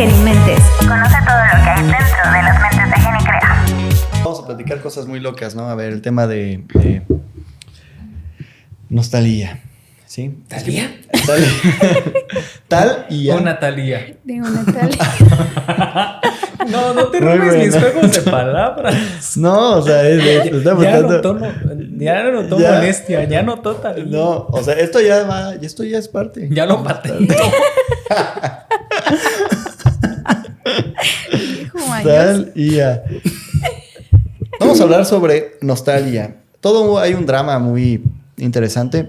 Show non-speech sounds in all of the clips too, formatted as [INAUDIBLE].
Genimentes. Conoce todo lo que hay dentro de las mentes de Genicrea. Vamos a platicar cosas muy locas, ¿no? A ver, el tema de, de nostalgia. ¿Sí? ¿Talía? Tal, [LAUGHS] tal y ya. Una talía. De una tal. [LAUGHS] No, no te robes mis juegos de palabras. No, o sea, es, es- está ya no, ya notó Ya. molestia, ya notó talía. No, o sea, esto ya va, esto ya es parte. Ya lo patentó. [LAUGHS] Ya. Vamos a hablar sobre nostalgia. Todo hay un drama muy interesante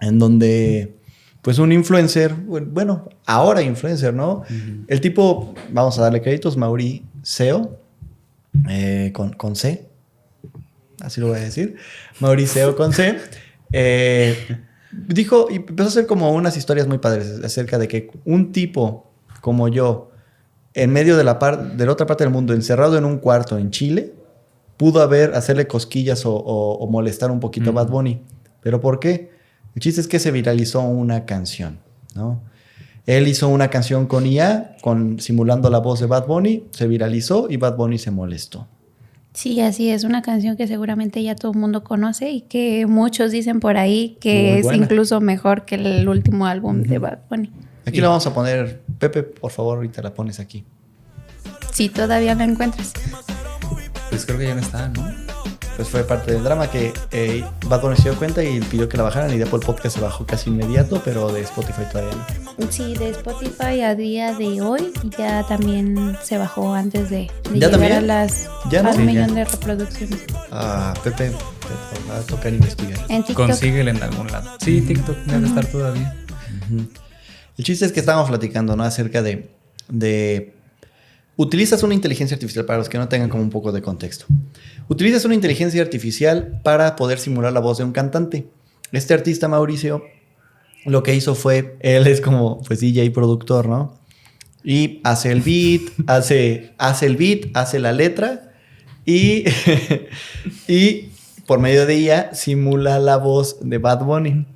en donde, pues, un influencer, bueno, ahora influencer, ¿no? El tipo, vamos a darle créditos, Mauricio, eh, con, con C, así lo voy a decir, Mauricio con C, eh, dijo y empezó a hacer como unas historias muy padres acerca de que un tipo como yo, en medio de la, par- de la otra parte del mundo, encerrado en un cuarto en Chile, pudo haber, hacerle cosquillas o, o- o molestar un poquito a Bad Bunny. ¿Pero por qué? El chiste es que se viralizó una canción, ¿no? Él hizo una canción con IA, con, simulando la voz de Bad Bunny, se viralizó y Bad Bunny se molestó. Sí, así es, una canción que seguramente ya todo el mundo conoce y que muchos dicen por ahí que es incluso mejor que el último álbum de Bad Bunny. Aquí la vamos a poner, Pepe, por favor, ahorita la pones aquí. Si todavía la encuentras. Pues creo que ya no está, ¿no? Pues fue parte del drama que eh, Bad Bunny se dio cuenta y pidió que la bajaran y de Apple Podcast se bajó casi inmediato, pero de Spotify todavía no. Sí, de Spotify a día de hoy ya también se bajó antes de, de ¿Ya llegar también? a las ¿Ya no? al Sí, millón ya. de reproducciones. Ah, Pepe, te va a tocar investigar. En TikTok. Consíguela en algún lado. Sí, TikTok debe estar todavía. El chiste es que estábamos platicando, ¿no? Acerca de, de... Utilizas una inteligencia artificial para los que no tengan como un poco de contexto. Utilizas una inteligencia artificial para poder simular la voz de un cantante. Este artista Mauricio lo que hizo fue, él es como pues DJ productor, ¿no? Y hace el beat, [LAUGHS] hace, hace el beat, hace la letra y, [LAUGHS] y por medio de ella simula la voz de Bad Bunny.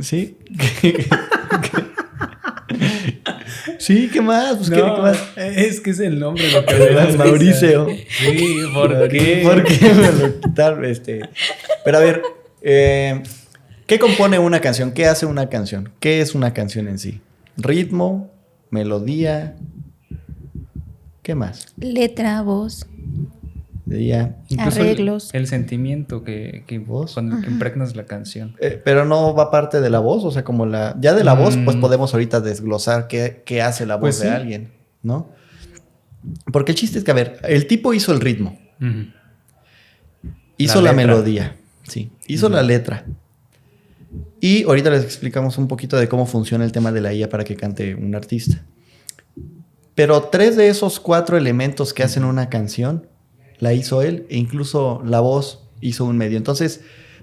¿Sí? [LAUGHS] sí, ¿qué más? Pues, ¿qué, qué más? es que es el nombre lo que De me. Mauricio. Sí, ¿por qué? ¿Por qué [LAUGHS] me lo quitaron? Este? Pero a ver, eh, ¿qué compone una canción? ¿Qué hace una canción? ¿Qué es una canción en sí? ¿Ritmo? ¿Melodía? ¿Qué más? Letra, voz. Incluso el- Arreglos. El, sentimiento que, que, ¿Voz? con el que impregnas la canción. eh, pero no va parte de la voz, o sea, como la... Ya de la voz, pues Mm. podemos ahorita desglosar qué, qué hace la voz Pues de sí. alguien, ¿no? Porque el chiste es que, a ver, el tipo hizo el ritmo. Hizo La melodía, sí. Hizo la letra. Y ahorita les explicamos un poquito de cómo funciona el tema de la IA para que cante un artista. Pero tres de esos cuatro elementos que hacen una canción la hizo él e incluso la voz hizo un medio. Entonces,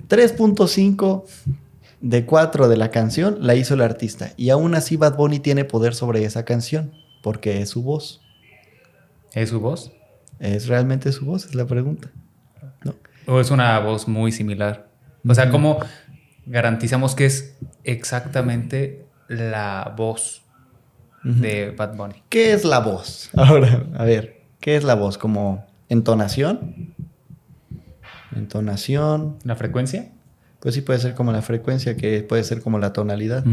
3.5 de 4 de la canción la hizo el artista. Y aún así Bad Bunny tiene poder sobre esa canción porque es su voz. ¿Es su voz? ¿Es realmente su voz? Es la pregunta. ¿No? ¿O es una voz muy similar? O sea, ¿cómo garantizamos que es exactamente la voz de Bad Bunny? ¿Qué es la voz? Ahora, a ver, ¿qué es la voz? ¿Como entonación? Entonación. ¿La frecuencia? Pues sí puede ser como la frecuencia, que puede ser como la tonalidad.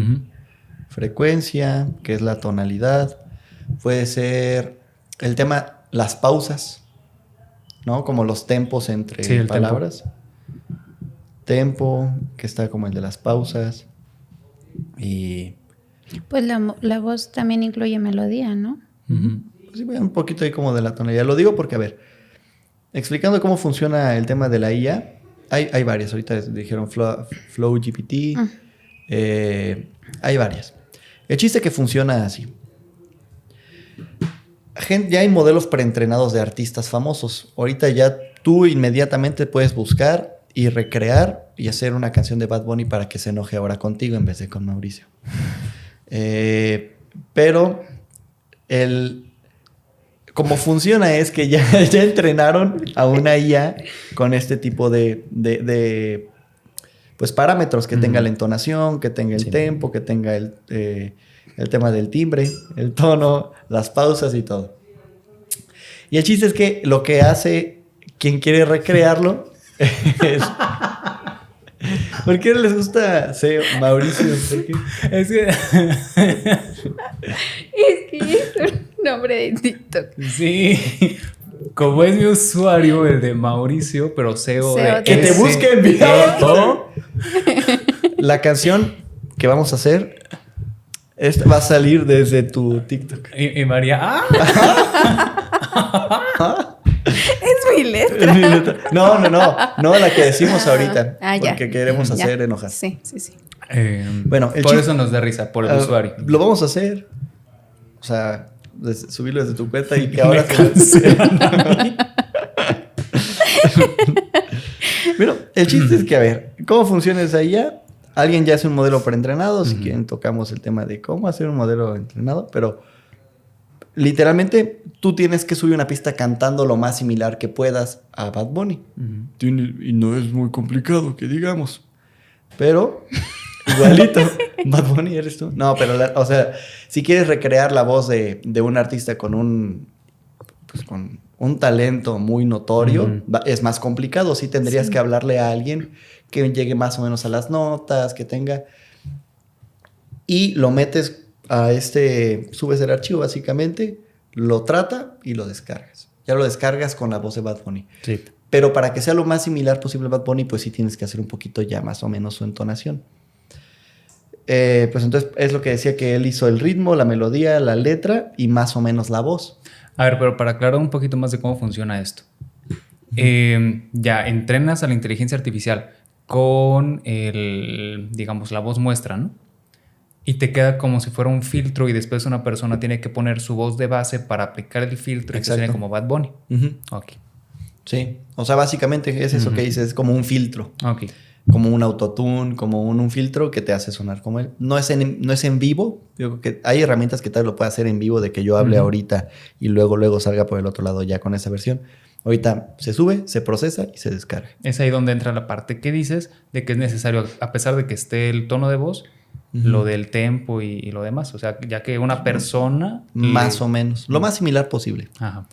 Frecuencia, que es la tonalidad. Puede ser el tema, las pausas, ¿no? Como los tempos entre Sí, el tempo. palabras. Tempo, que está como el de las pausas. Y Pues la, voz también incluye melodía, ¿no? Ujú. Pues sí, un poquito ahí como de la tonalidad. Lo digo porque, a ver, explicando cómo funciona el tema de la IA, hay, hay varias. Ahorita dijeron Flow, Flow GPT, Ah. eh, hay varias. El chiste es que funciona así. Ya hay modelos preentrenados de artistas famosos. Ahorita ya tú inmediatamente puedes buscar y recrear y hacer una canción de Bad Bunny para que se enoje ahora contigo en vez de con Mauricio. Eh, pero el como funciona es que ya, [LAUGHS] ya entrenaron a una IA con este tipo de, de- de, pues parámetros que tenga la entonación, que tenga el Sí. tempo, que tenga el, eh, el tema del timbre, el tono, las pausas y todo. Y el chiste es que lo que hace quien quiere recrearlo [LAUGHS] es... ¿Por qué les gusta Seo, Mauricio? ¿Por qué? Es que. [LAUGHS] Es que [LAUGHS] nombre de TikTok. sí. Como es mi usuario, el de Mauricio, pero SEO. SEO de Que te busque en video. E-O. [LAUGHS] La canción que vamos a hacer esta va a salir desde tu TikTok. Y, y María. ¡Ah! [LAUGHS] Es mi letra. No, no, no. No la que decimos ahorita. Ah, ya. Porque queremos Ya. hacer enojar. Sí, sí, sí. Eh, Bueno, por eso nos da risa, por el Ah, usuario. Lo vamos a hacer. O sea, subirlo desde tu cuenta y que ahora se-. [LAUGHS] Bueno, el chiste es que, a ver, ¿cómo funciona esa IA? Alguien ya hace un modelo preentrenado. Si quieren, tocamos el tema de cómo hacer un modelo entrenado. Pero literalmente tú tienes que subir una pista cantando lo más similar que puedas a Bad Bunny. Tiene- y no es muy complicado, que digamos. Pero, igualito, [LAUGHS] Bad Bunny eres tú. No, pero, la- o sea, si quieres recrear la voz de, de un artista con un, pues, con un talento muy notorio, es más complicado. Sí tendrías Sí. que hablarle a alguien que llegue más o menos a las notas, que tenga... Y lo metes a este, subes el archivo básicamente, lo trata y lo descargas. Ya lo descargas con la voz de Bad Bunny. Sí. Pero para que sea lo más similar posible a Bad Bunny, pues sí tienes que hacer un poquito ya más o menos su entonación. Eh, pues entonces es lo que decía que él hizo el ritmo, la melodía, la letra y más o menos la voz. A ver, pero para aclarar un poquito más de cómo funciona esto. Eh, ya entrenas a la inteligencia artificial con el, digamos, la voz muestra, ¿no? Y te queda como si fuera un filtro y después una persona tiene que poner su voz de base para aplicar el filtro y que suene Exacto. como Bad Bunny. Ujú. Ok, Sí, o sea, básicamente es eso que dices, es como un filtro, ok. Como un autotune, como un, un filtro que te hace sonar como él. No es en, no es en vivo, yo creo que hay herramientas que tal lo puede hacer en vivo, de que yo hable Ujú. ahorita y luego, luego salga por el otro lado ya con esa versión. Ahorita se sube, se procesa y se descarga. Es ahí donde entra la parte que dices de que es necesario, a pesar de que esté el tono de voz, Ujú. lo del tempo y, y lo demás. O sea, ya que una persona... Más o menos, lo más similar posible. Ajá.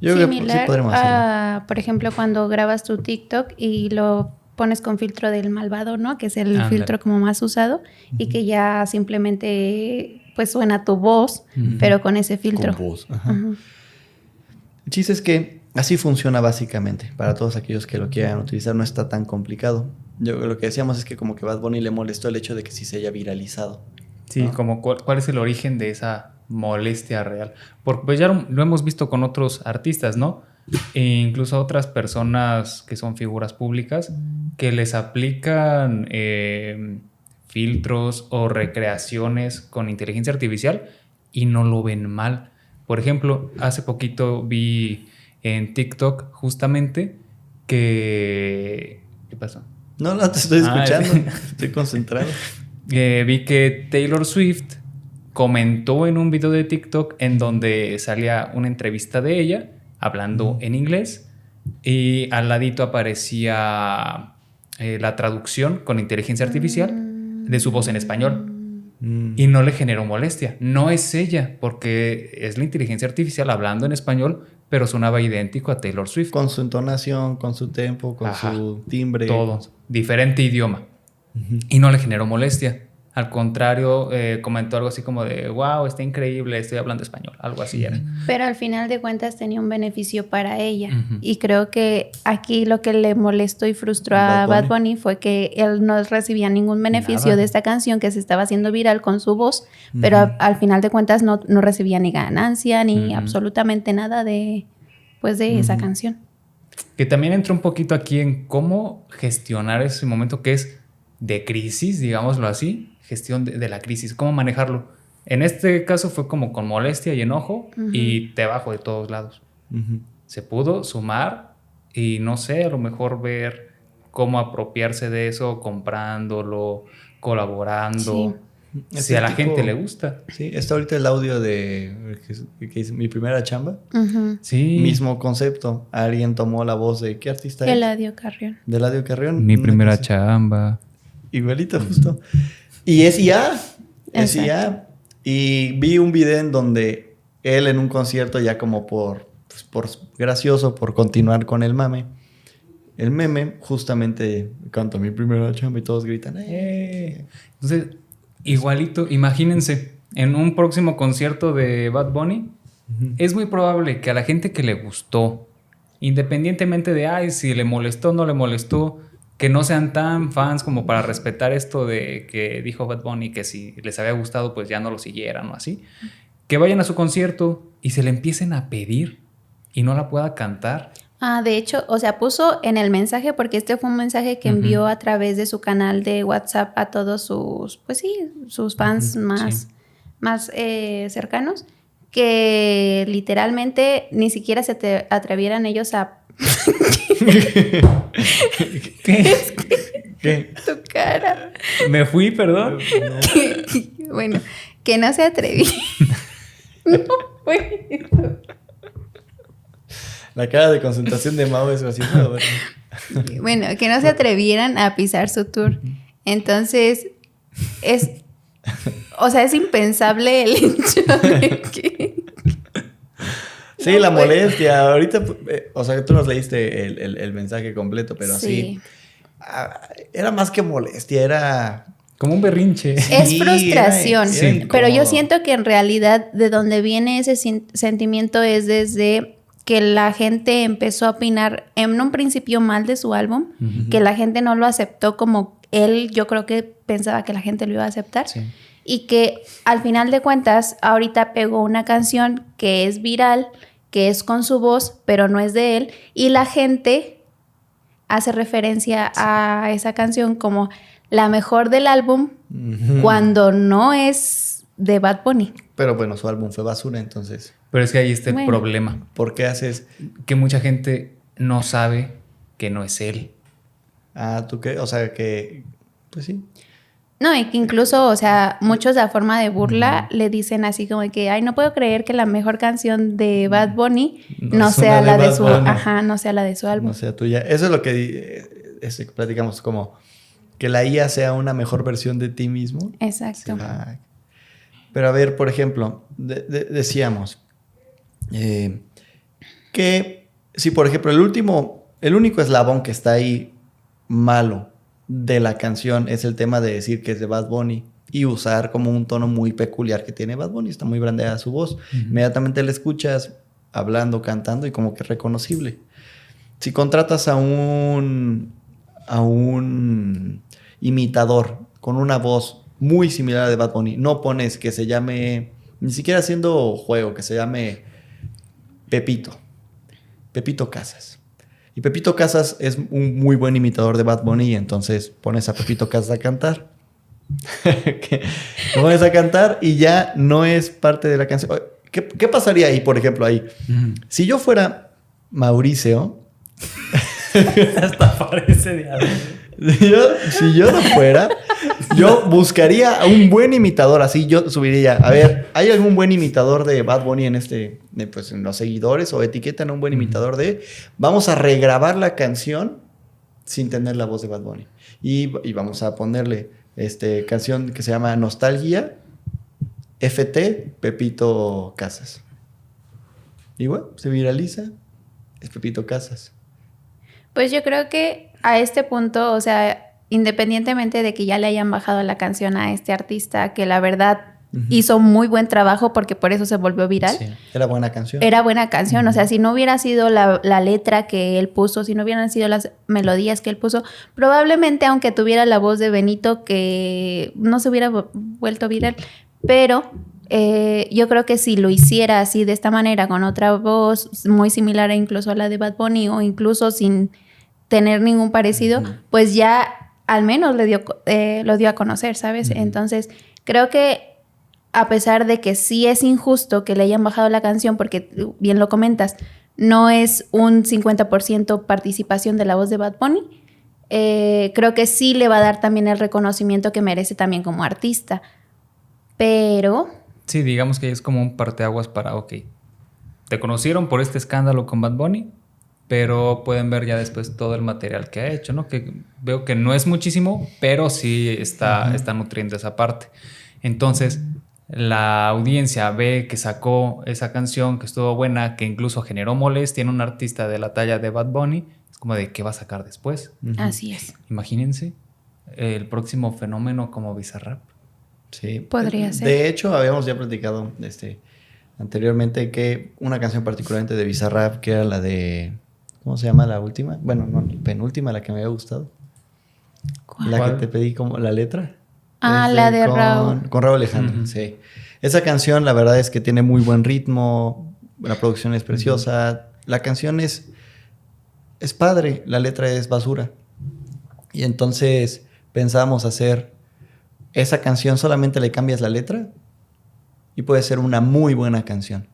Yo creo que sí Similar podremos hacerlo. a, por ejemplo, cuando grabas tu TikTok y lo pones con filtro del malvado, ¿no? Que es el filtro como más usado y que ya simplemente pues suena tu voz, pero con ese filtro. Con voz, ajá. El chiste es que así funciona básicamente. Para todos aquellos que lo quieran utilizar, no está tan complicado. Yo lo que decíamos es que como que Bad Bunny le molestó el hecho de que sí se haya viralizado. Sí, ¿no? como cuál, cuál es el origen de esa molestia real. Porque pues ya lo, lo hemos visto con otros artistas, ¿no? E incluso otras personas que son figuras públicas que les aplican eh, filtros o recreaciones con inteligencia artificial y no lo ven mal. Por ejemplo, hace poquito vi en TikTok justamente que... ¿Qué pasó? No, no te estoy Ah, escuchando. [LAUGHS] Estoy concentrado. [LAUGHS] Eh, vi que Taylor Swift comentó en un video de TikTok en donde salía una entrevista de ella hablando en inglés y al ladito aparecía eh, la traducción con inteligencia artificial de su voz en español Mm. y no le generó molestia. No es ella porque es la inteligencia artificial hablando en español, pero sonaba idéntico a Taylor Swift. Con su entonación, con su tempo, con Ajá. su timbre. Todo, diferente idioma. Y no le generó molestia. Al contrario, eh, comentó algo así como de, wow, está increíble, estoy hablando español. Algo así era. Pero al final de cuentas tenía un beneficio para ella. Ujú. Y creo que aquí lo que le molestó y frustró a Bad Bad Bunny fue que él no recibía ningún beneficio Nada. de esta canción que se estaba haciendo viral con su voz, pero a- al final de cuentas no, no recibía ni ganancia ni absolutamente nada de, pues, de esa canción. Que también entra un poquito aquí en cómo gestionar ese momento que es de crisis, digámoslo así, gestión de, de la crisis, cómo manejarlo. En este caso fue como con molestia y enojo y te bajo de todos lados. Se pudo sumar y no sé, a lo mejor ver cómo apropiarse de eso comprándolo, colaborando. Si Ese a la tipo- gente le gusta. Sí, está ahorita el audio de que, que hice mi primera chamba. Sí. Mismo concepto. Alguien tomó la voz de ¿qué artista es? Eladio Carrión. De Eladio Carrión. Mi primera chamba. Igualito, justo. Y es IA. Es. IA. Y vi un video en donde él en un concierto ya como por, pues, por gracioso, por continuar con el mame. El meme, justamente canto mi primera chamba y todos gritan. "Eh". Eh. Entonces, igualito, imagínense, en un próximo concierto de Bad Bunny, es muy probable que a la gente que le gustó, independientemente de, ay, si le molestó o no le molestó, que no sean tan fans como para respetar esto de que dijo Bad Bunny, que si les había gustado, pues ya no lo siguieran o así, que vayan a su concierto y se le empiecen a pedir y no la pueda cantar. Ah, de hecho, o sea, puso en el mensaje, porque este fue un mensaje que envió a través de su canal de WhatsApp a todos sus, pues sí, sus fans más, sí. más eh, cercanos, que literalmente ni siquiera se te atrevieran ellos a [LAUGHS] ¿Qué? ¿Qué? tu cara. Me fui, perdón. [LAUGHS] bueno, que no se atrevieran. [LAUGHS] no fue eso. La cara de concentración de Mao es así. "No, bueno". Bueno, que no se atrevieran a pisar su tour. Entonces, es. O sea, es impensable el hecho de que. Sí, la molestia. Ahorita, eh, o sea, tú nos leíste el, el- el mensaje completo, pero Sí. sí. ah, era más que molestia, era. Como un berrinche. Es Sí, frustración. era- era pero yo siento que en realidad de donde viene ese sentimiento es desde que la gente empezó a opinar en un principio mal de su álbum, Ujú. que la gente no lo aceptó como él, yo creo que pensaba que la gente lo iba a aceptar. Sí. y que al final de cuentas ahorita pegó una canción que es viral, que es con su voz, pero no es de él, y la gente hace referencia a esa canción como la mejor del álbum cuando no es de Bad Bunny. Pero bueno, su álbum fue basura, entonces. Pero es que ahí está el Bueno. problema. ¿Por qué haces.? Que mucha gente no sabe que no es él. Ah, ¿tú qué? O sea, que. Pues sí. No, y que incluso, o sea, muchos a forma de burla le dicen así como que, ay, no puedo creer que la mejor canción de Bad Bunny No sea la de su, Bunny. ajá, no sea la de su álbum. No sea tuya. Eso es lo que di- eh, platicamos, como que la IA sea una mejor versión de ti mismo. Exacto. Pero a ver, por ejemplo, de- de- decíamos eh, que si, por ejemplo, el último, el único eslabón que está ahí malo de la canción es el tema de decir que es de Bad Bunny y usar como un tono muy peculiar que tiene Bad Bunny, está muy brandeada su voz. Inmediatamente le escuchas hablando, cantando y como que reconocible. Si contratas a un a un imitador con una voz muy similar a de Bad Bunny, no pones que se llame ni siquiera haciendo juego, que se llame Pepito. Pepito Casas. Y Pepito Casas es un muy buen imitador de Bad Bunny, y entonces pones a Pepito Casas a cantar. [LAUGHS] Lo pones a cantar y ya no es parte de la canción. ¿Qué, qué pasaría ahí, por ejemplo, ahí? Si yo fuera Mauricio, [LAUGHS] Hasta parece de algo. Si yo, si yo no fuera, yo buscaría a un buen imitador. Así yo subiría. A ver, ¿hay algún buen imitador de Bad Bunny en este, de, pues en los seguidores o etiquetan a un buen imitador de? Vamos a regrabar la canción sin tener la voz de Bad Bunny. Y, y vamos a ponerle este canción que se llama Nostalgia, FT, Pepito Casas. Y bueno, se viraliza. Es Pepito Casas. Pues yo creo que a este punto, o sea, independientemente de que ya le hayan bajado la canción a este artista, que la verdad hizo muy buen trabajo porque por eso se volvió viral. Sí. Era buena canción. Era buena canción, o sea, si no hubiera sido la, la letra que él puso, si no hubieran sido las melodías que él puso, probablemente aunque tuviera la voz de Benito, que no se hubiera vu- vuelto viral, pero eh, yo creo que si lo hiciera así de esta manera, con otra voz muy similar incluso a la de Bad Bunny o incluso sin tener ningún parecido, pues ya al menos le dio, eh, lo dio a conocer, ¿sabes? Entonces, creo que a pesar de que sí es injusto que le hayan bajado la canción, porque bien lo comentas, no es un 50% participación de la voz de Bad Bunny, eh, creo que sí le va a dar también el reconocimiento que merece también como artista. Pero, Sí, digamos que es como un parteaguas para, ok, te conocieron por este escándalo con Bad Bunny, pero pueden ver ya después todo el material que ha hecho, ¿no? Que veo que no es muchísimo, pero sí está, está nutriendo esa parte. Entonces, la audiencia ve que sacó esa canción, que estuvo buena, que incluso generó molestia en un artista de la talla de Bad Bunny, es como de qué va a sacar después. Así es. Imagínense el próximo fenómeno como Bizarrap. Sí. Podría ser. De hecho, habíamos ya platicado este, anteriormente que una canción particularmente de Bizarrap, que era la de. ¿Cómo se llama la última? Bueno, no, la penúltima, la que me había gustado. ¿Cuál? La que te pedí como la letra. Ah, Es la de con, Raúl. Con Raúl Alejandro, sí. Esa canción, la verdad es que tiene muy buen ritmo, la producción es preciosa, la canción es, es padre, la letra es basura. Y entonces pensamos hacer esa canción, solamente le cambias la letra y puede ser una muy buena canción.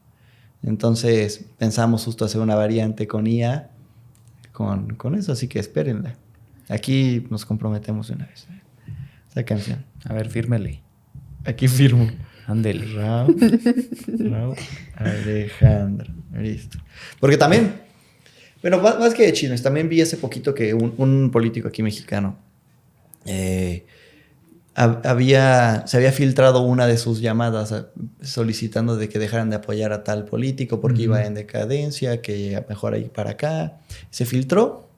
Entonces pensamos justo hacer una variante con IA, con, con eso, así que espérenla. Aquí nos comprometemos de una vez. ¿eh? Esa canción. A ver, fírmele. Aquí firmo. Ándele. Raúl, Raúl Alejandro. Listo. Porque también, bueno, más, más que de chismes, también vi hace poquito que un, un político aquí mexicano eh, había, se había filtrado una de sus llamadas a- solicitando de que dejaran de apoyar a tal político porque iba en decadencia, que mejor ir para acá. Se filtró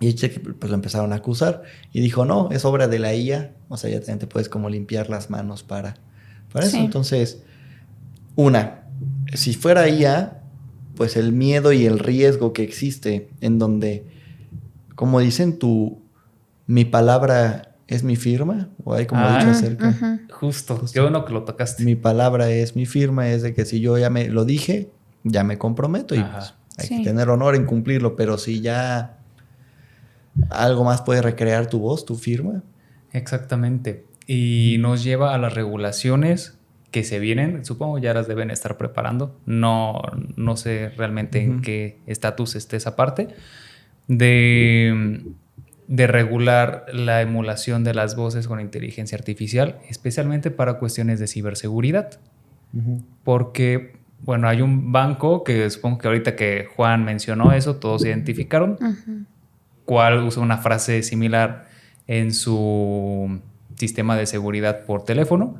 y pues lo empezaron a acusar y dijo, no, es obra de la IA, o sea, ya también te puedes como limpiar las manos para, para eso. Entonces, una, si fuera IA, pues el miedo y el riesgo que existe en donde, como dicen, tu, mi palabra es mi firma, o hay como Ah. dicho acerca. Ujú. Justo. Qué bueno que lo tocaste. Mi palabra es mi firma, es de que si yo ya me lo dije, ya me comprometo y pues, hay Sí. que tener honor en cumplirlo, pero si ya algo más puede recrear tu voz, tu firma. Exactamente. Y nos lleva a las regulaciones que se vienen. Supongo ya las deben estar preparando. No, no sé realmente en qué estatus esté esa parte. De, de regular la emulación de las voces con inteligencia artificial, especialmente para cuestiones de ciberseguridad. Porque, bueno, hay un banco que supongo que ahorita que Juan mencionó eso, todos identificaron Ujú. cual usa una frase similar en su sistema de seguridad por teléfono.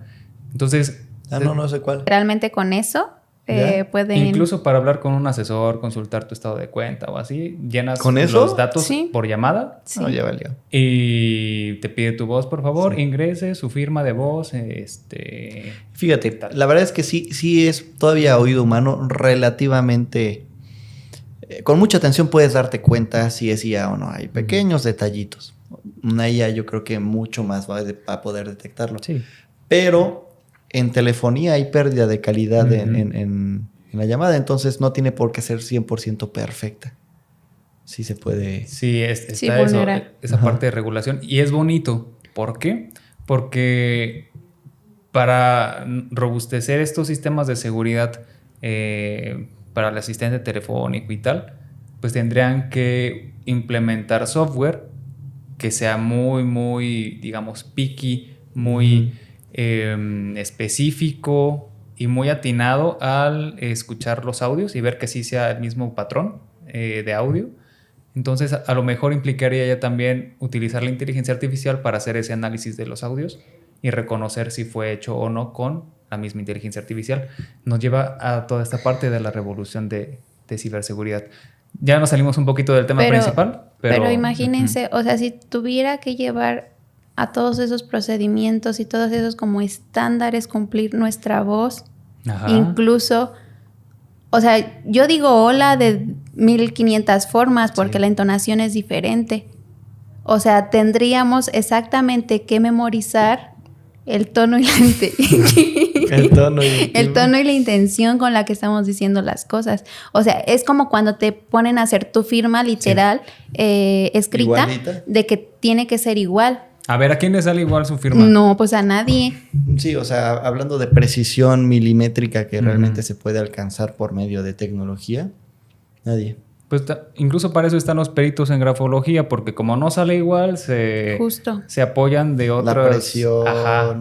Entonces, Ah, no, no sé cuál. Realmente con eso eh, pueden... incluso para hablar con un asesor, consultar tu estado de cuenta o así, llenas ¿Con eso? los datos Sí. por llamada Sí. No, ya valió. y te pide tu voz, por favor, Sí. ingrese su firma de voz, este... Fíjate, tal. la verdad es que sí, sí es todavía oído humano relativamente... eh, con mucha atención puedes darte cuenta si es IA o no. Hay pequeños detallitos. Una IA yo creo que mucho más va a- a poder detectarlo. Sí. Pero en telefonía hay pérdida de calidad en, Ujú. en- en- en la llamada, entonces no tiene por qué ser 100% perfecta. Sí se puede... Sí, es- está Sí, eso, vulnera. esa Ajá. parte de regulación. Y es bonito. ¿Por qué? Porque para robustecer estos sistemas de seguridad eh, para el asistente telefónico y tal, pues tendrían que implementar software que sea muy, muy, digamos, picky, muy eh, específico y muy atinado al escuchar los audios y ver que sí sea el mismo patrón eh, de audio. Entonces, a, a lo mejor implicaría ya también utilizar la inteligencia artificial para hacer ese análisis de los audios y reconocer si fue hecho o no con la misma inteligencia artificial. Nos lleva a toda esta parte de la revolución de, de ciberseguridad. Ya nos salimos un poquito del tema Pero- principal, pero, Pero, imagínense, o sea, si tuviera que llevar a todos esos procedimientos y todos esos como estándares cumplir nuestra voz. Ajá. incluso, o sea, yo digo hola de 1500 formas porque Sí. la entonación es diferente. O sea, tendríamos exactamente que memorizar el tono y la [LAUGHS] inte- El tono y [LAUGHS] el tono y la intención con la que estamos diciendo las cosas. O sea, es como cuando te ponen a hacer tu firma literal eh, escrita Igualita. de que tiene que ser igual. A ver, ¿a quién le sale igual su firma? No, pues a nadie. Sí, o sea, hablando de precisión milimétrica que realmente se puede alcanzar por medio de tecnología, nadie. Pues incluso para eso están los peritos en grafología, porque como no sale igual, se, Justo. se apoyan de otras... La presión, Ajá,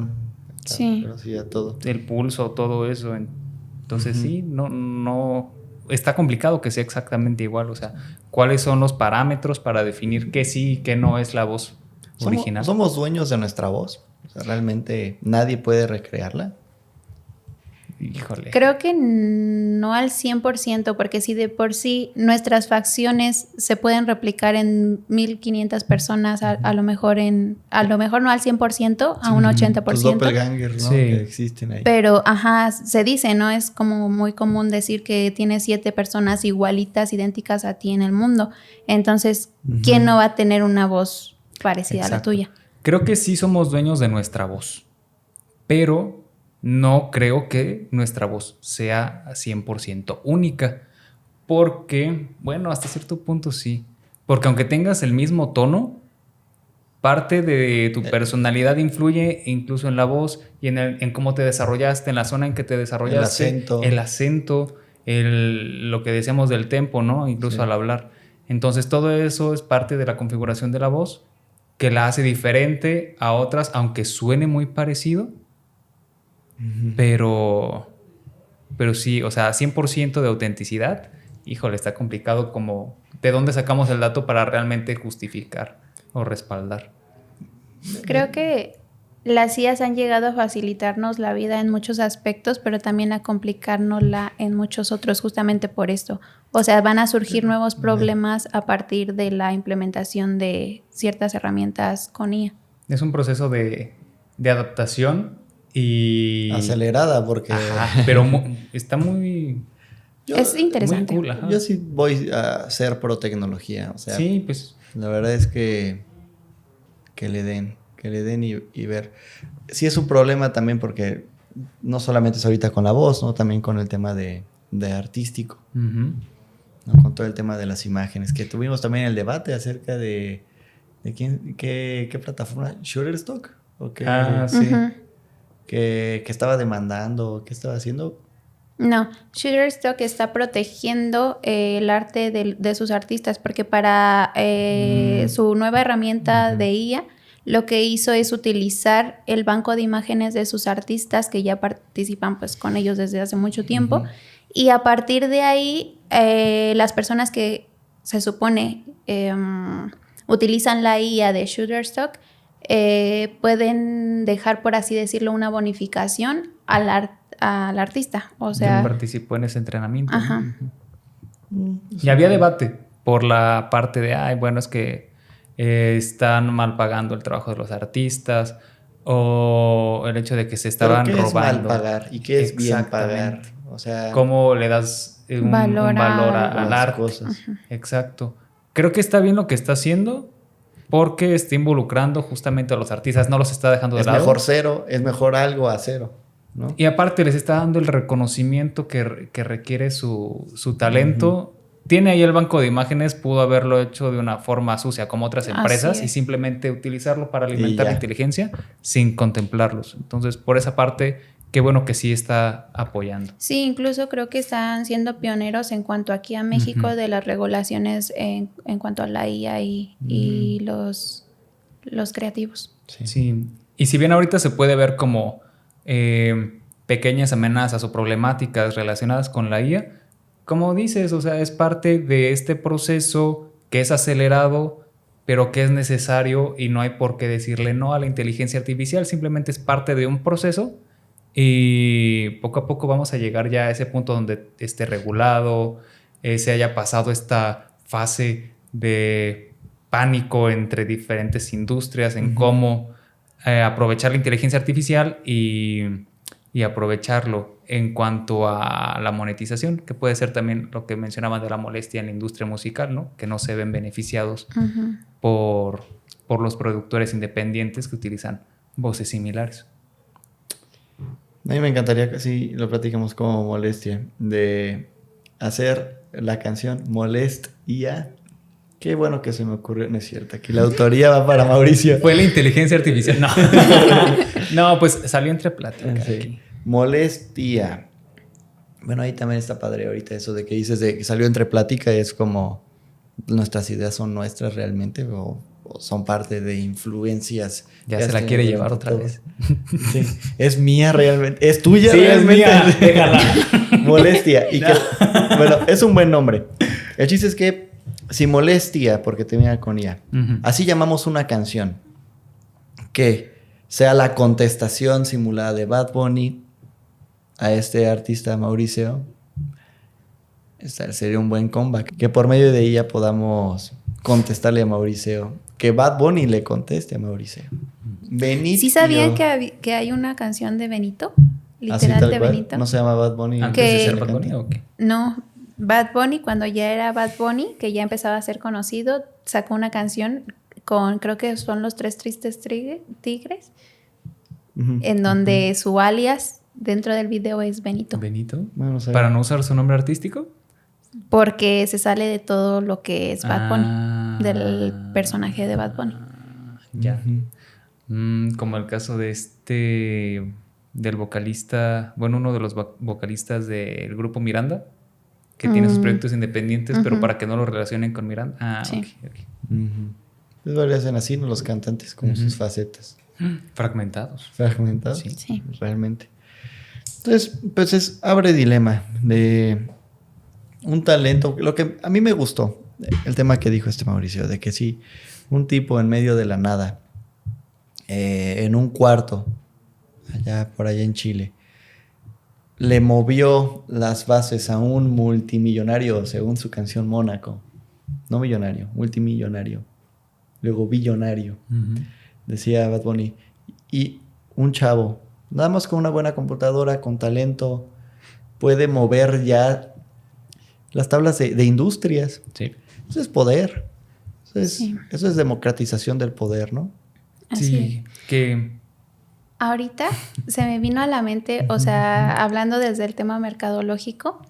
Sí. pero sí, a todo. el pulso, todo eso. en- Entonces sí, no, no... Está complicado que sea exactamente igual. O sea, ¿cuáles son los parámetros para definir qué sí y qué no es la voz Somos, original? somos dueños de nuestra voz. O sea, realmente nadie puede recrearla. Híjole. Creo que no al 100%, porque si de por sí nuestras facciones se pueden replicar en 1500 personas, a, a lo mejor en a lo mejor no al 100%, a un Los 80%. doppelgangers, ¿no? Sí. Que existen ahí. Pero, ajá, se dice, ¿no? Es como muy común decir que tienes siete personas igualitas, idénticas a ti en el mundo. Entonces, ¿quién no va a tener una voz parecida a la tuya? Creo que sí somos dueños de nuestra voz, pero no creo que nuestra voz sea 100% única, porque, bueno, hasta cierto punto sí, porque aunque tengas el mismo tono, parte de Eh. tu personalidad influye incluso en la voz y en, el- en cómo te desarrollaste, en la zona en que te desarrollaste, acento. el acento, el- lo que decíamos del tempo, ¿no? Incluso Sí. al hablar. Entonces todo eso es parte de la configuración de la voz que la hace diferente a otras, aunque suene muy parecido, pero, pero sí, o sea, 100% de autenticidad, híjole, está complicado como de dónde sacamos el dato para realmente justificar o respaldar. Creo que las IAs han llegado a facilitarnos la vida en muchos aspectos, pero también a complicárnosla en muchos otros, justamente por esto. O sea, van a surgir nuevos problemas a partir de la implementación de ciertas herramientas con IA. Es un proceso de, de adaptación y... Acelerada, porque Ajá, [LAUGHS] pero mu- está muy... yo, es interesante. muy cool, ajá. yo sí voy a ser pro tecnología. O sea, sí, pues la verdad es que que le den, que le den y, y ver. Sí es un problema también porque no solamente es ahorita con la voz, ¿no? También con el tema de, de artístico. Con todo el tema de las imágenes, que tuvimos también el debate acerca de, de quién, qué, qué plataforma, Shutterstock, o qué, Ah, sí. Que, que estaba demandando, qué estaba haciendo. No, Shutterstock está protegiendo eh, el arte del- de, sus artistas porque para eh, Mm. su nueva herramienta de IA lo que hizo es utilizar el banco de imágenes de sus artistas que ya participan pues con ellos desde hace mucho tiempo y a partir de ahí eh, las personas que se supone em, utilizan la IA de Shutterstock eh, pueden dejar por así decirlo una bonificación al, ar- al artista, o Yo sea, participó en ese entrenamiento. Ajá. Ujú. Y había debate por la parte de, ay, bueno, es que eh, están mal pagando el trabajo de los artistas o el hecho de que se estaban Pero ¿qué es robando. mal pagar y qué es bien pagar? O sea, ¿Cómo le das eh, un un valor, Valor a- a- al las arte? cosas. Exacto. Creo que está bien lo que está haciendo porque está involucrando justamente a los artistas, no los está dejando de Es lado. mejor cero, es mejor algo a cero, ¿no? Y aparte les está dando el reconocimiento que, que requiere su, su talento. Tiene ahí el banco de imágenes, pudo haberlo hecho de una forma sucia como otras empresas y simplemente utilizarlo para alimentar la inteligencia sin contemplarlos. Entonces, por esa parte, qué bueno que sí está apoyando. sí, incluso creo que están siendo pioneros en cuanto aquí a México de las regulaciones en, en cuanto a la IA y, y los, los creativos. Sí. Y si bien ahorita se puede ver como eh, pequeñas amenazas o problemáticas relacionadas con la IA, como dices, o sea, es parte de este proceso que es acelerado, pero que es necesario y no hay por qué decirle no a la inteligencia artificial, simplemente es parte de un proceso y poco a poco vamos a llegar ya a ese punto donde esté regulado, eh, se haya pasado esta fase de pánico entre diferentes industrias en cómo eh, aprovechar la inteligencia artificial y, y aprovecharlo en cuanto a la monetización, que puede ser también lo que mencionaban de la molestia en la industria musical, ¿no? que no se ven beneficiados por, por los productores independientes que utilizan voces similares. A mí me encantaría que sí lo platicamos como molestia, de hacer la canción Molestia. Qué bueno que se me ocurrió, no es cierto, aquí la autoría va para Mauricio. Fue la inteligencia artificial. No, [LAUGHS] [LAUGHS] no pues salió entre plática. Sí. aquí. Molestia. Bueno, ahí también está padre ahorita eso de que dices de que salió entre plática, es como nuestras ideas son nuestras realmente o, o son parte de influencias. Ya se la quiere llevar otra vez. Sí. Es mía realmente. Es tuya Sí, es realmente. mía, déjala. [LAUGHS] Molestia. Y que, [LAUGHS] bueno, es un buen nombre. El chiste es que si molestia, porque termina con IA, así llamamos una canción que sea la contestación simulada de Bad Bunny a este artista Mauricio, sería un buen comeback. Que por medio de ella podamos contestarle a Mauricio. Que Bad Bunny le conteste a Mauricio. Benito. ¿Sí sabían que, hay una canción de Benito? Literal de. Benito. No se llama Bad Bunny. ¿Antes Que- de ser Bad Bunny o qué? No, Bad Bunny, cuando ya era Bad Bunny, que ya empezaba a ser conocido, sacó una canción con, creo que son los tres tristes tigres, en donde su alias dentro del video es Benito, Benito. Bueno, no sé. ¿Para no usar su nombre artístico? porque se sale de todo lo que es Bad Bunny, Ah. del personaje de Bad Bunny. Ya. Mm, como el caso de este, del vocalista, bueno, uno de los vo- vocalistas del grupo Miranda, que tiene sus Mm. proyectos independientes, pero para que no lo relacionen con Miranda. Ah, Sí. ok, ok. Es verdad, hacen así, ¿no? Los cantantes, como Ujú. sus facetas. Fragmentados. Fragmentados. Sí. Sí. Realmente. Entonces, pues es, abre dilema de un talento. Lo que a mí me gustó, el tema que dijo este Mauricio, de que sí, un tipo en medio de la nada, eh, en un cuarto, allá por allá en Chile, le movió las bases a un multimillonario, según su canción Mónaco. No millonario, multimillonario. Luego billonario decía Bad Bunny. Y un chavo, nada más con una buena computadora, con talento, puede mover ya las tablas de, de industrias. Sí. Eso es poder. Eso es, Sí. eso es democratización del poder, ¿no? Así Sí, que Ahorita se me vino a la mente, o sea, hablando desde el tema mercadológico,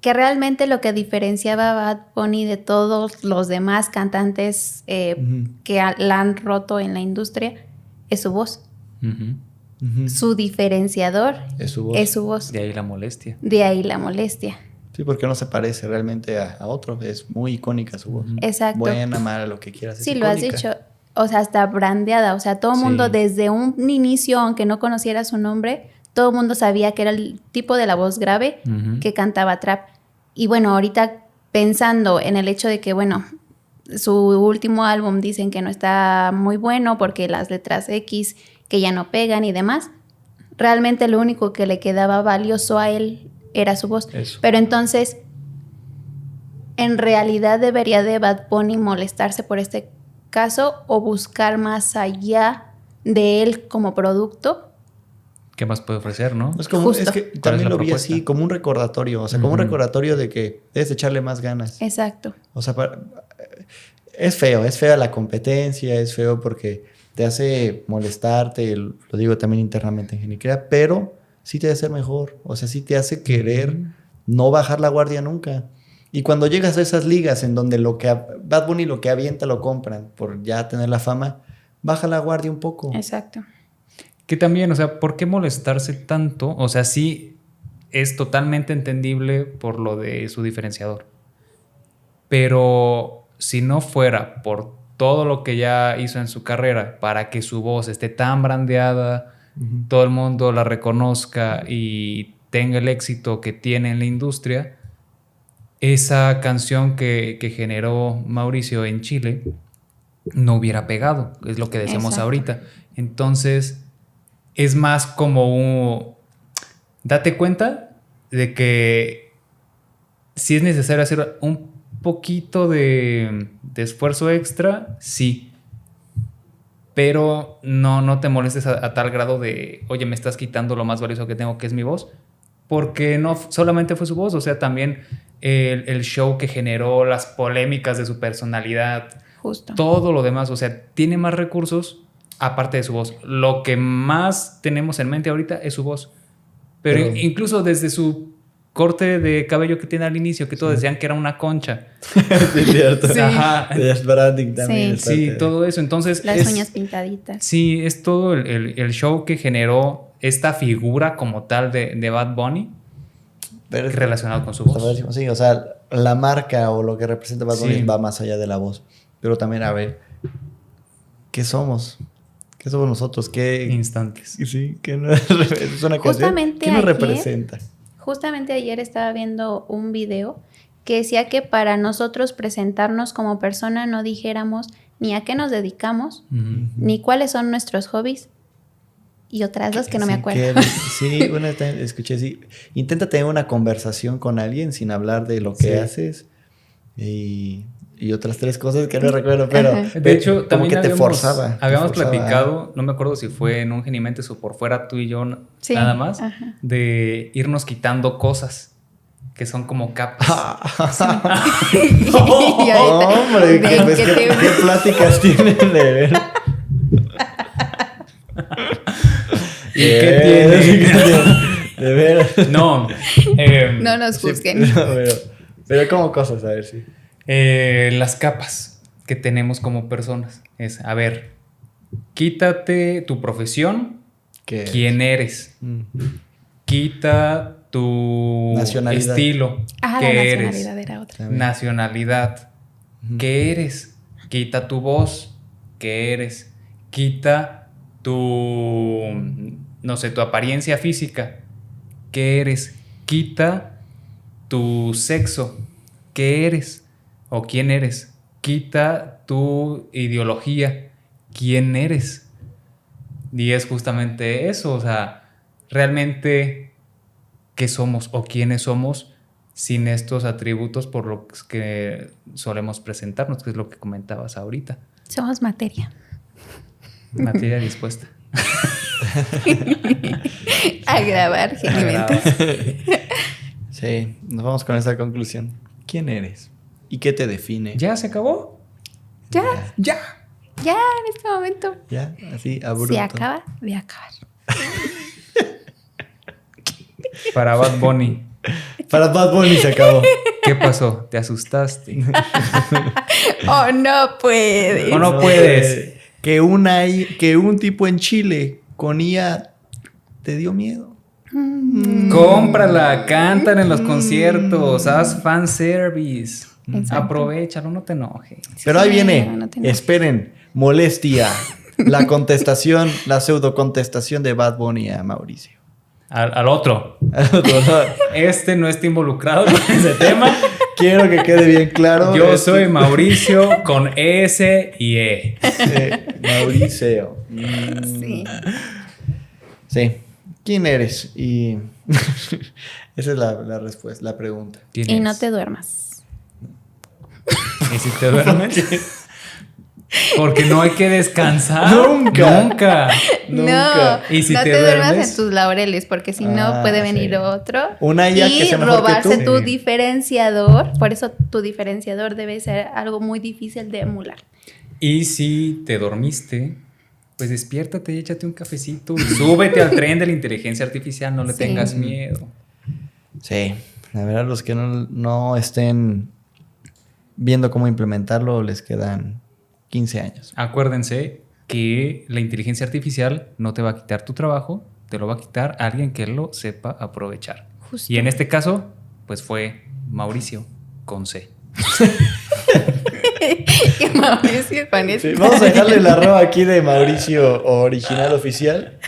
que realmente lo que diferenciaba a Bad Bunny de todos los demás cantantes eh, que a- la han roto en la industria es su voz. Su diferenciador Es su voz. es su voz. de ahí la molestia. De ahí la molestia. Sí, porque no se parece realmente a, a otro. Es muy icónica su voz. Exacto. Buena, mala, lo que quieras. Sí, lo has dicho. O sea, hasta brandeada. O sea, todo el Sí. mundo desde un inicio, aunque no conociera su nombre, todo el mundo sabía que era el tipo de la voz grave que cantaba trap. Y bueno, ahorita pensando en el hecho de que, bueno, su último álbum dicen que no está muy bueno porque las letras X que ya no pegan y demás, realmente lo único que le quedaba valioso a él era su voz. Eso. Pero entonces, en realidad debería de Bad Bunny molestarse por este caso o buscar más allá de él como producto. ¿Qué más puede ofrecer, no? Es, como, Justo. es que ¿Cuál es también lo vi así, como un recordatorio. O sea, como un recordatorio de que debes de echarle más ganas. Exacto. O sea, para- es feo, es fea la competencia, es feo porque te hace molestarte, lo digo también internamente en Genicrea, pero sí te hace mejor, o sea, sí te hace querer no bajar la guardia nunca. Y cuando llegas a esas ligas en donde lo que Bad Bunny lo que avienta lo compran por ya tener la fama, baja la guardia un poco. Exacto. Que también, o sea, ¿por qué molestarse tanto? O sea, sí es totalmente entendible por lo de su diferenciador. Pero si no fuera por todo lo que ya hizo en su carrera para que su voz esté tan brandeada, todo el mundo la reconozca y tenga el éxito que tiene en la industria, esa canción que, que generó Mauricio en Chile no hubiera pegado, es lo que decimos Exacto. ahorita. Entonces, es más como un... Date cuenta de que si es necesario hacer un poquito de, de esfuerzo extra, sí. Pero no, no te molestes a, a tal grado de, oye, me estás quitando lo más valioso que tengo, que es mi voz. Porque no solamente fue su voz, o sea, también el, el show que generó, las polémicas de su personalidad, Justo. todo lo demás, o sea, tiene más recursos aparte de su voz. Lo que más tenemos en mente ahorita es su voz. Pero, Pero- incluso desde su corte de cabello que tiene al inicio, que todos decían que era una concha. [LAUGHS] Sí, es cierto. Sí. Ajá. El branding también. Sí. todo eso. Entonces, Las es- uñas pintaditas. Sí, es todo el, el- el show que generó esta figura como tal de, de Bad Bunny Pero es- relacionado con su voz. padrísimo, Sí, o sea, la marca o lo que representa Bad Bunny Sí. va más allá de la voz. Pero también, a ver, ¿qué somos? ¿Qué somos nosotros? ¿Qué, Instantes. sí, ¿qué nos, [LAUGHS] es una? Justamente ¿Qué nos ayer- representa? Justamente ayer estaba viendo un video que decía que para nosotros presentarnos como persona no dijéramos ni a qué nos dedicamos, ni cuáles son nuestros hobbies, y otras dos que no me acuerdo. que- sí, [LAUGHS] una vez escuché así. Intenta tener una conversación con alguien sin hablar de lo que Sí. haces. Y, y otras tres cosas que no recuerdo, pero. Ajá. De hecho, como también que te habíamos, forzaba. te habíamos forzaba. platicado, no me acuerdo si fue en un Genimentes o por fuera tú y yo Sí, nada más, ajá. de irnos quitando cosas que son como capas. [LAUGHS] [LAUGHS] Hombre, ¿qué, pues, que qué- te- qué pláticas [LAUGHS] tienen de ver? ¿Y qué Eh, tiene? De ver. No, eh, No nos Sí, juzguen. no, pero, pero como cosas, a ver si. Eh, las capas que tenemos como personas. Es, a ver, quítate tu profesión, que- quién eres. Mm. Quita tu Nacionalidad. estilo, Ah, qué la eres. nacionalidad era otra. Nacionalidad. ¿qué eres? Quita tu voz, ¿qué eres? Quita tu, no sé, tu apariencia física, ¿qué eres? Quita tu sexo, ¿qué eres? ¿O quién eres? Quita tu ideología, ¿quién eres? Y es justamente eso, o sea, realmente qué somos o quiénes somos sin estos atributos por los que solemos presentarnos, que es lo que comentabas ahorita. Somos materia. Materia dispuesta. [LAUGHS] A grabar, Genimentos. Sí, nos vamos con esa conclusión. ¿Quién eres? ¿Y qué te define? ¿Ya se acabó? Ya, Ya. ya en este momento. Ya, así, abrupto. Se acaba de acabar. [LAUGHS] Para Bad Bunny. Para Bad Bunny se acabó. [LAUGHS] ¿Qué pasó? ¿Te asustaste? [LAUGHS] Oh, no puede. ¿O no puedes? eh, Que, una, que un tipo en Chile con IA te dio miedo. Cómprala, cántala en los conciertos, haz fanservice. Exacto. Aprovechalo, no te enojes. Pero ahí viene, no esperen, molestia. La [LAUGHS] contestación, la pseudo contestación de Bad Bunny a Mauricio. Al, al otro. [LAUGHS] Este no está involucrado con [LAUGHS] ese tema. Quiero que quede bien claro. Yo Este- soy Mauricio con S y E. Mauricio. Mm, Sí. Sí. ¿Quién eres? Y esa es la, la respuesta, la pregunta. ¿Quién Y no te duermas. ¿Y si te duermes? Porque no hay que descansar. Nunca. Nunca. Nunca. ¿Y si no te te, duermas duermes? en tus laureles, porque si no Ah, puede venir sí. otro Una IA y que sea mejor que robarse tú. tu Sí. diferenciador. Por eso tu diferenciador debe ser algo muy difícil de emular. Y si te dormiste, pues despiértate y échate un cafecito. y Súbete al tren de la inteligencia artificial, no le Sí. tengas miedo. Sí, la verdad, los que no, no estén viendo cómo implementarlo les quedan 15 años. Acuérdense que la inteligencia artificial no te va a quitar tu trabajo, te lo va a quitar alguien que lo sepa aprovechar. Justo. Y en este caso, pues fue Mauricio con C. [LAUGHS] y Mauricio Sí, vamos a dejarle la arroba aquí de Mauricio original oficial.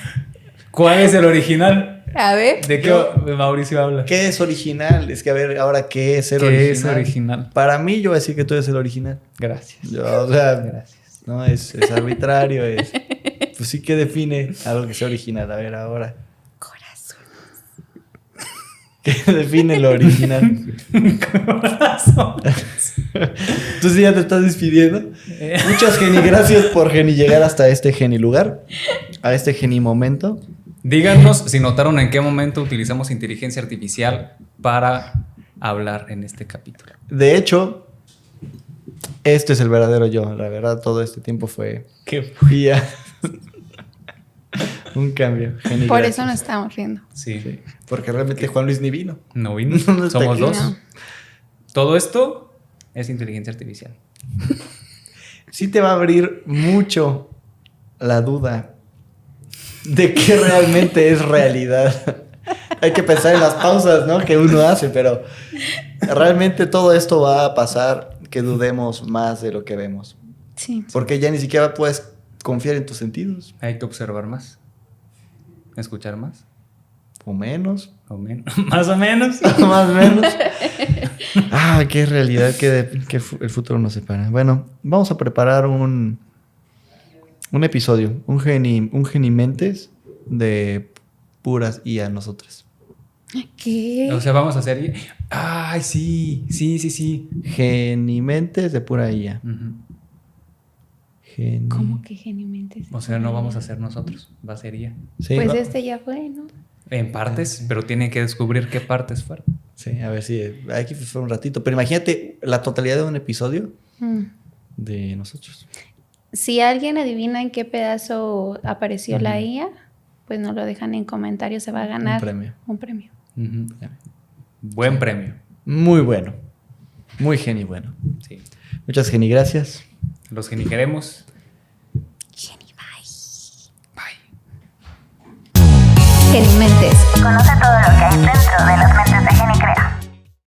¿Cuál es el original? A ver. ¿De qué Yo- Mauricio habla? ¿Qué es original? Es que a ver, ahora, ¿qué es ser ¿Qué original? es original? Para mí, yo voy a decir que tú eres el original. Gracias. Yo, o sea, Gracias. no, es, es arbitrario, es... Pues sí que define algo que sea original. A ver, ahora. Corazón. ¿Qué define lo original? Tú sí ya te estás despidiendo. Eh, Muchas geni, gracias por geni llegar hasta este geni lugar, a este geni momento. Díganos si notaron en qué momento utilizamos inteligencia artificial para hablar en este capítulo. De hecho, este es el verdadero yo. La verdad, todo este tiempo fue ¿Qué? [LAUGHS] IA. [LAUGHS] Un cambio. Geni, Por eso nos estamos riendo. Sí. Sí, porque realmente Juan Luis ni vino. No [LAUGHS] vino. No Somos aquí. dos. No. Todo esto es inteligencia artificial. Sí te va a abrir mucho la duda de qué realmente es realidad. Hay que pensar en las pausas, ¿no? Que uno hace, pero realmente todo esto va a pasar que dudemos más de lo que vemos. Sí. Porque ya ni siquiera puedes confiar en tus sentidos, Hay que observar más. Escuchar más. o menos, O menos. [LAUGHS] Más o menos. [LAUGHS] más o menos. Ah, qué realidad que, de- que el futuro nos separa. Bueno, vamos a preparar un, un episodio, un, geni, un genimentes de puras y a nosotros. ¿Qué? O sea, vamos a hacer. Ay, sí, sí, sí, sí. Genimentes de pura IA. Geni- ¿Cómo que geniamente? O sea, no vamos a ser nosotros, va a ser ella. Sí, Pues va- este ya fue, ¿no? En partes, pero tiene que descubrir qué partes fueron. sí, a ver si aquí fue un ratito. Pero imagínate la totalidad de un episodio Mm. de nosotros. Si alguien adivina en qué pedazo apareció la. IA, pues nos lo dejan en comentarios, se va a ganar Un premio. un premio. Buen premio. Muy bueno. Muy geni bueno. Sí. Muchas geni, gracias. Los que ni queremos. Bye. Genimentes. Conoce todo lo que hay dentro de las mentes de Geni Crea.